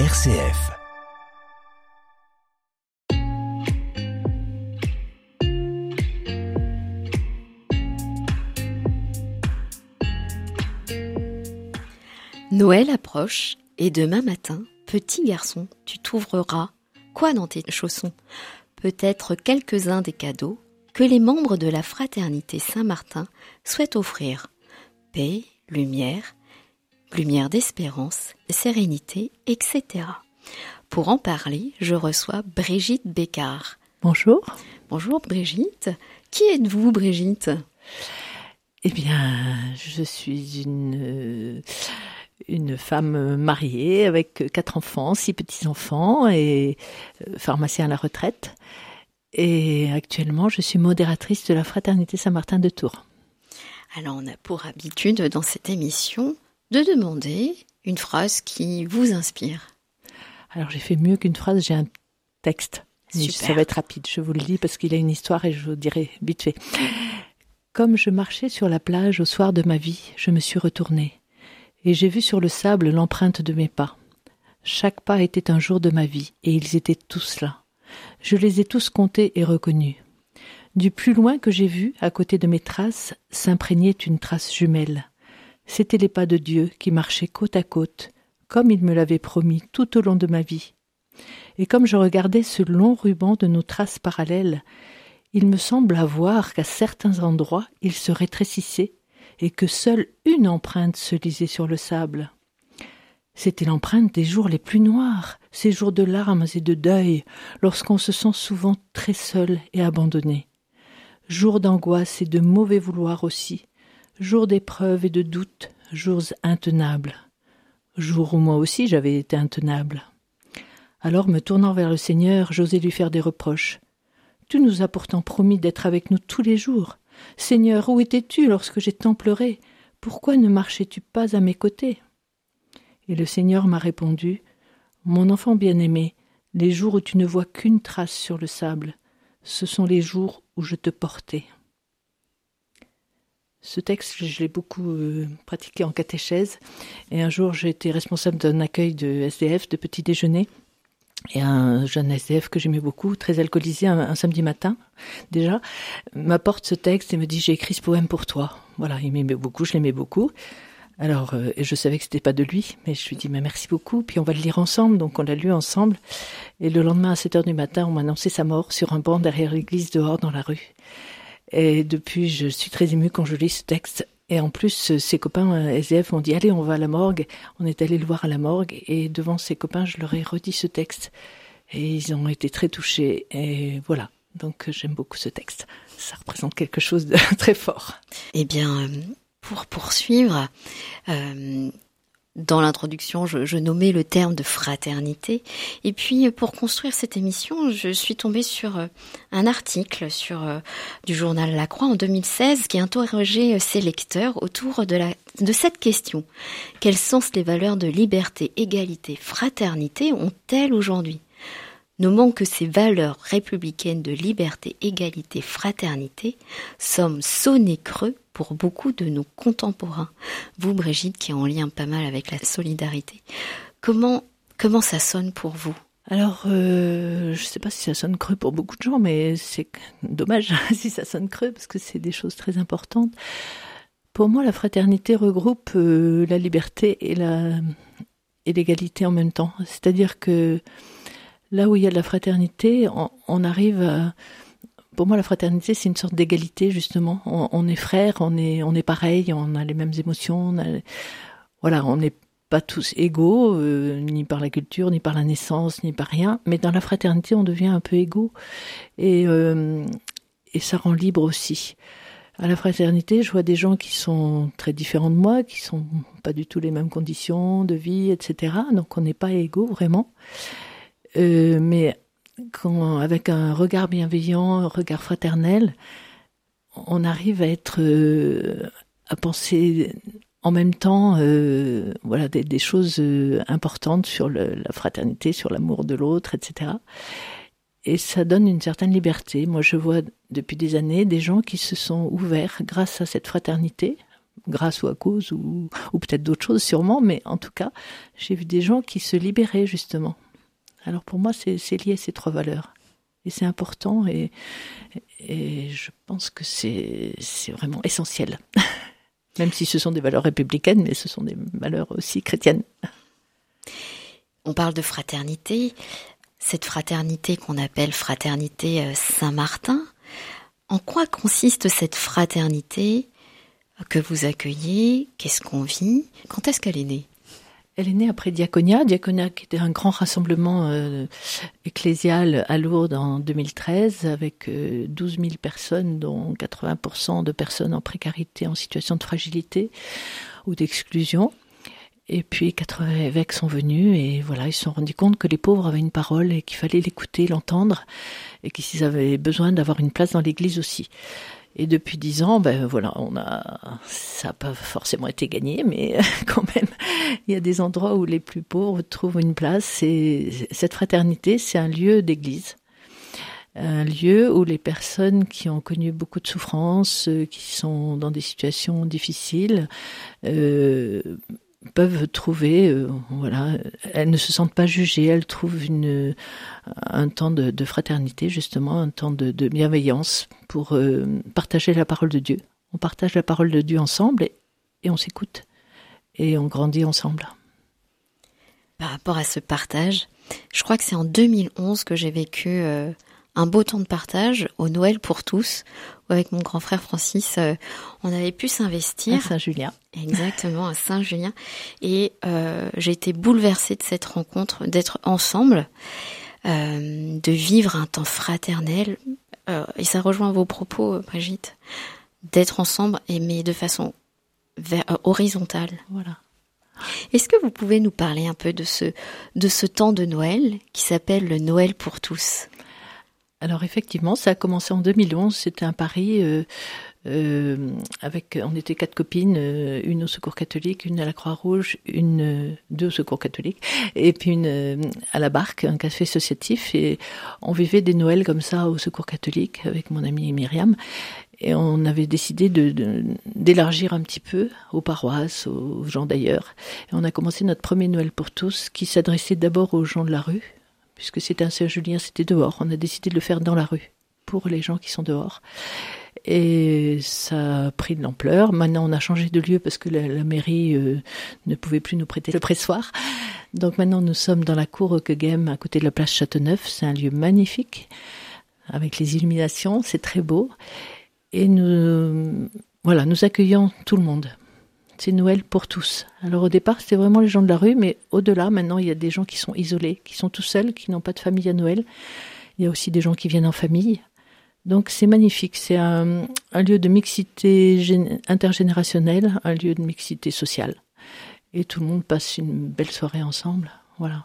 RCF. Noël approche et demain matin, petit garçon, tu trouveras quoi dans tes chaussons? Peut-être quelques-uns des cadeaux que les membres de la fraternité Saint-Martin souhaitent offrir. Paix, lumière, lumière d'espérance, sérénité, etc. Pour en parler, je reçois Brigitte Bécard. Bonjour. Bonjour Brigitte. Qui êtes-vous Brigitte? Eh bien, je suis une une femme mariée avec quatre enfants, six petits-enfants et euh, pharmacien à la retraite. Et actuellement, je suis modératrice de la Fraternité Saint-Martin de Tours. Alors, on a pour habitude dans cette émission de demander une phrase qui vous inspire. Alors, j'ai fait mieux qu'une phrase, j'ai un texte. Super. Ça va être rapide, je vous le dis parce qu'il a une histoire et je vous dirai vite fait. Comme je marchais sur la plage au soir de ma vie, je me suis retournée et j'ai vu sur le sable l'empreinte de mes pas. Chaque pas était un jour de ma vie, et ils étaient tous là. Je les ai tous comptés et reconnus. Du plus loin que j'ai vu, à côté de mes traces, s'imprégnait une trace jumelle. C'étaient les pas de Dieu qui marchaient côte à côte, comme il me l'avait promis tout au long de ma vie. Et comme je regardais ce long ruban de nos traces parallèles, il me semble voir qu'à certains endroits il se rétrécissait et que seule une empreinte se lisait sur le sable. C'était l'empreinte des jours les plus noirs, ces jours de larmes et de deuil, lorsqu'on se sent souvent très seul et abandonné. Jours d'angoisse et de mauvais vouloir aussi, jours d'épreuves et de doutes, jours intenables. Jours où moi aussi j'avais été intenable. Alors, me tournant vers le Seigneur, j'osais lui faire des reproches. Tu nous as pourtant promis d'être avec nous tous les jours. Seigneur, où étais-tu lorsque j'ai tant pleuré? Pourquoi ne marchais-tu pas à mes côtés? Et le Seigneur m'a répondu Mon enfant bien-aimé, les jours où tu ne vois qu'une trace sur le sable, ce sont les jours où je te portais. Ce texte, je l'ai beaucoup euh, pratiqué en catéchèse. Et un jour, j'ai été responsable d'un accueil de SDF, de petit déjeuner. Et un jeune SDF que j'aimais beaucoup, très alcoolisé, un, samedi matin déjà, m'apporte ce texte et me dit j'ai écrit ce poème pour toi. Voilà, il m'aimait beaucoup, je l'aimais beaucoup. Alors, euh, je savais que c'était pas de lui, mais je lui dis mais merci beaucoup. Puis on va le lire ensemble, donc on l'a lu ensemble. Et le lendemain à 7 heures du matin, on m'a annoncé sa mort sur un banc derrière l'église dehors dans la rue. Et depuis, je suis très émue quand je lis ce texte. Et en plus, ses copains SDF m'ont dit allez, on va à la morgue. On est allé le voir à la morgue et devant ses copains, je leur ai redit ce texte et ils ont été très touchés. Et voilà. Donc j'aime beaucoup ce texte. Ça représente quelque chose de très fort. Eh bien, pour poursuivre, euh, dans l'introduction, je, je, nommais le terme de fraternité. Et puis, pour construire cette émission, je suis tombée sur euh, un article sur euh, du journal La Croix en 2016 qui interrogeait ses lecteurs autour de, la, de cette question. Quel sens les valeurs de liberté, égalité, fraternité ont-elles aujourd'hui? Nommant que ces valeurs républicaines de liberté, égalité, fraternité sommes sonnés creux pour beaucoup de nos contemporains. Vous, Brigitte, qui est en lien pas mal avec la solidarité, comment, comment ça sonne pour vous? Alors, euh, je ne sais pas si ça sonne creux pour beaucoup de gens, mais c'est dommage si ça sonne creux parce que c'est des choses très importantes. Pour moi, la fraternité regroupe euh, la liberté et l'égalité en même temps. C'est-à-dire que là où il y a de la fraternité, on, arrive à, pour moi, la fraternité, c'est une sorte d'égalité, justement. On, est frères, on est, on est pareil, on a les mêmes émotions. Voilà, on n'est pas tous égaux, euh, ni par la culture, ni par la naissance, ni par rien. Mais dans la fraternité, on devient un peu égaux. Et, euh, et ça rend libre aussi. À la fraternité, je vois des gens qui sont très différents de moi, qui sont pas du tout les mêmes conditions de vie, etc. Donc on n'est pas égaux, vraiment. Euh, mais avec un regard bienveillant, un regard fraternel, on arrive à être, euh, à penser en même temps, euh, voilà, des, choses importantes sur la fraternité, sur l'amour de l'autre, etc. Et ça donne une certaine liberté. Moi, je vois depuis des années des gens qui se sont ouverts grâce à cette fraternité, grâce ou à cause, ou peut-être d'autres choses sûrement, mais en tout cas, j'ai vu des gens qui se libéraient justement. Alors pour moi, c'est lié à ces trois valeurs. Et c'est important et, et je pense que c'est vraiment essentiel. Même si ce sont des valeurs républicaines, mais ce sont des valeurs aussi chrétiennes. On parle de fraternité, cette fraternité qu'on appelle fraternité euh, Saint-Martin. En quoi consiste cette fraternité que vous accueillez? Qu'est-ce qu'on vit? Quand est-ce qu'elle est née? Elle est née après Diaconia. Diaconia qui était un grand rassemblement euh, ecclésial à Lourdes en 2013 avec 12 euh, 000 personnes dont 80% de personnes en précarité, en situation de fragilité ou d'exclusion. Et puis 80 évêques sont venus et voilà, ils se sont rendus compte que les pauvres avaient une parole et qu'il fallait l'écouter, l'entendre et qu'ils avaient besoin d'avoir une place dans l'église aussi. Et depuis dix ans, ben voilà, on a, ça n'a pas forcément été gagné, mais quand même, il y a des endroits où les plus pauvres trouvent une place. Et cette fraternité, c'est un lieu d'église, un lieu où les personnes qui ont connu beaucoup de souffrances, euh, qui sont dans des situations difficiles, euh, peuvent trouver, euh, voilà, elles ne se sentent pas jugées, elles trouvent une, un temps de, fraternité justement, un temps de, bienveillance pour euh, partager la parole de Dieu. On partage la parole de Dieu ensemble et, on s'écoute et on grandit ensemble. Par rapport à ce partage, je crois que c'est en 2011 que j'ai vécu euh, un beau temps de partage au Noël pour tous, où avec mon grand frère Francis, euh, on avait pu s'investir. À Saint-Julien. Exactement, à Saint-Julien. Et euh, j'ai été bouleversée de cette rencontre, d'être ensemble, euh, de vivre un temps fraternel. et ça rejoint vos propos, Brigitte, d'être ensemble, mais de façon horizontale. Voilà. Est-ce que vous pouvez nous parler un peu de ce, de ce temps de Noël qui s'appelle le Noël pour tous? Alors effectivement, ça a commencé en 2011. C'était un pari euh, euh, avec, on était quatre copines, euh, une au Secours catholique, une à la Croix-Rouge, une deux au Secours catholique, et puis une à la Barque, un café associatif. Et on vivait des Noëls comme ça au Secours catholique avec mon amie Myriam. Et on avait décidé de, d'élargir un petit peu aux paroisses, aux gens d'ailleurs. Et on a commencé notre premier Noël pour tous, qui s'adressait d'abord aux gens de la rue, puisque c'était un Saint-Julien, c'était dehors. On a décidé de le faire dans la rue, pour les gens qui sont dehors. Et ça a pris de l'ampleur. Maintenant, on a changé de lieu parce que la, mairie euh, ne pouvait plus nous prêter le pressoir. Donc maintenant, nous sommes dans la cour Kegem, à côté de la place Châteauneuf. C'est un lieu magnifique, avec les illuminations, c'est très beau. Et nous, voilà, nous accueillons tout le monde c'est Noël pour tous. Alors au départ, c'était vraiment les gens de la rue, mais au-delà, maintenant, il y a des gens qui sont isolés, qui sont tout seuls, qui n'ont pas de famille à Noël. Il y a aussi des gens qui viennent en famille. Donc c'est magnifique, c'est un, lieu de mixité intergénérationnelle, un lieu de mixité sociale. Et tout le monde passe une belle soirée ensemble. Voilà.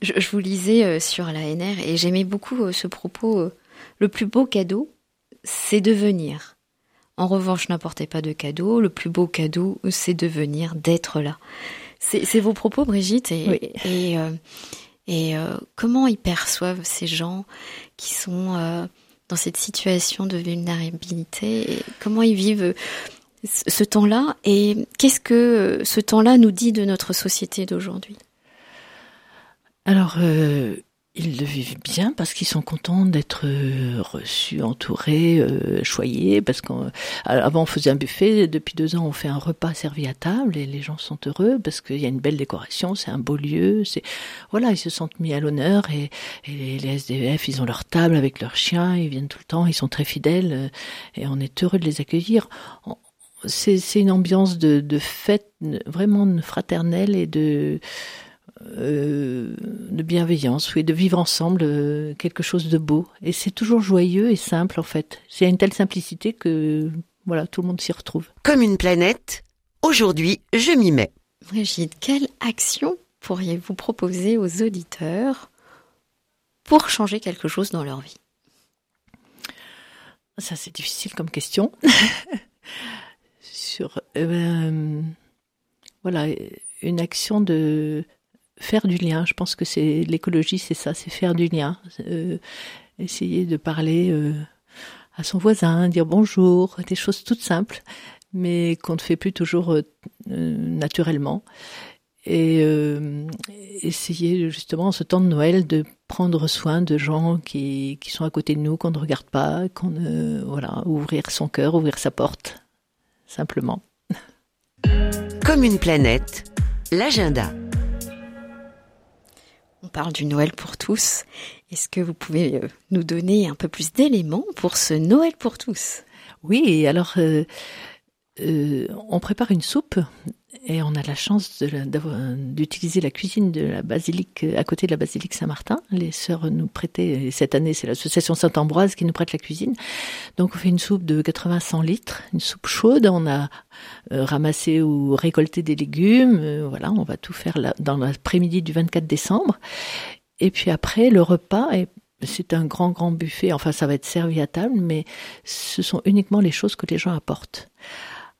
Je, vous lisais euh, sur la NR et j'aimais beaucoup euh, ce propos. Euh, le plus beau cadeau, c'est de venir. En revanche, n'apportez pas de cadeau. Le plus beau cadeau, c'est de venir, d'être là. C'est vos propos, Brigitte. Et, et, euh, euh, comment ils perçoivent ces gens qui sont euh, dans cette situation de vulnérabilité Comment ils vivent ce temps-là? Et qu'est-ce que ce temps-là nous dit de notre société d'aujourd'hui? Alors, ils le vivent bien parce qu'ils sont contents d'être euh, reçus, entourés, euh, choyés. Parce qu'avant on faisait un buffet, depuis deux ans on fait un repas servi à table et les gens sont heureux parce qu'il y a une belle décoration, c'est un beau lieu. C'est voilà, ils se sentent mis à l'honneur et, et, les SDF ils ont leur table avec leurs chiens, ils viennent tout le temps, ils sont très fidèles euh, et on est heureux de les accueillir. C'est une ambiance de, de fête vraiment fraternelle et de euh, de bienveillance, oui, de vivre ensemble euh, quelque chose de beau. Et c'est toujours joyeux et simple en fait. C'est une telle simplicité que voilà, tout le monde s'y retrouve. Comme une planète, aujourd'hui, je m'y mets. Brigitte, quelle action pourriez-vous proposer aux auditeurs pour changer quelque chose dans leur vie? Ça, c'est difficile comme question. Sur, euh, voilà, une action de faire du lien. Je pense que c'est l'écologie, c'est ça, c'est faire du lien. Euh, essayer de parler euh, à son voisin, dire bonjour, des choses toutes simples, mais qu'on ne fait plus toujours naturellement et euh, essayer justement ce temps de Noël de prendre soin de gens qui, qui sont à côté de nous, qu'on ne regarde pas, qu'on voilà, ouvrir son cœur, ouvrir sa porte, simplement. Comme une planète, l'agenda. On parle du Noël pour tous. Est-ce que vous pouvez euh, nous donner un peu plus d'éléments pour ce Noël pour tous? Oui, alors euh, euh, on prépare une soupe et on a la chance d'utiliser la cuisine de la basilique à côté de la basilique Saint-Martin. Les sœurs nous prêtaient, et cette année c'est l'association Saint-Ambroise qui nous prête la cuisine. Donc on fait une soupe de 80-100 litres, une soupe chaude. On a euh, ramassé ou récolté des légumes. Euh, voilà, on va tout faire dans l'après-midi du 24 décembre. Et puis après, le repas est c'est un grand, grand buffet. Enfin, ça va être servi à table, mais ce sont uniquement les choses que les gens apportent.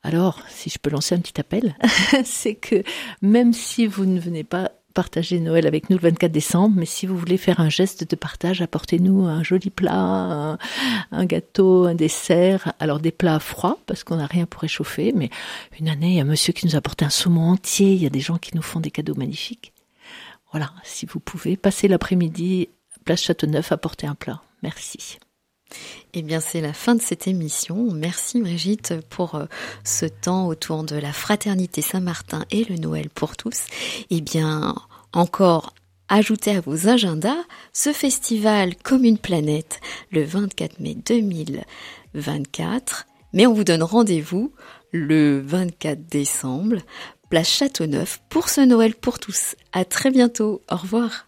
Alors, si je peux lancer un petit appel, c'est que même si vous ne venez pas partager Noël avec nous le 24 décembre, mais si vous voulez faire un geste de partage, apportez-nous un joli plat, un, gâteau, un dessert. Alors des plats froids, parce qu'on n'a rien pour réchauffer, mais une année, il y a monsieur qui nous a apporté un saumon entier, il y a des gens qui nous font des cadeaux magnifiques. Voilà, si vous pouvez, passer l'après-midi, place Châteauneuf, apporter un plat. Merci. Eh bien, c'est la fin de cette émission. Merci Brigitte pour euh, ce temps autour de la fraternité Saint-Martin et le Noël pour tous. Eh bien, encore ajoutez à vos agendas ce festival comme une planète le 24 mai 2024. Mais on vous donne rendez-vous le 24 décembre, place Châteauneuf pour ce Noël pour tous. À très bientôt. Au revoir.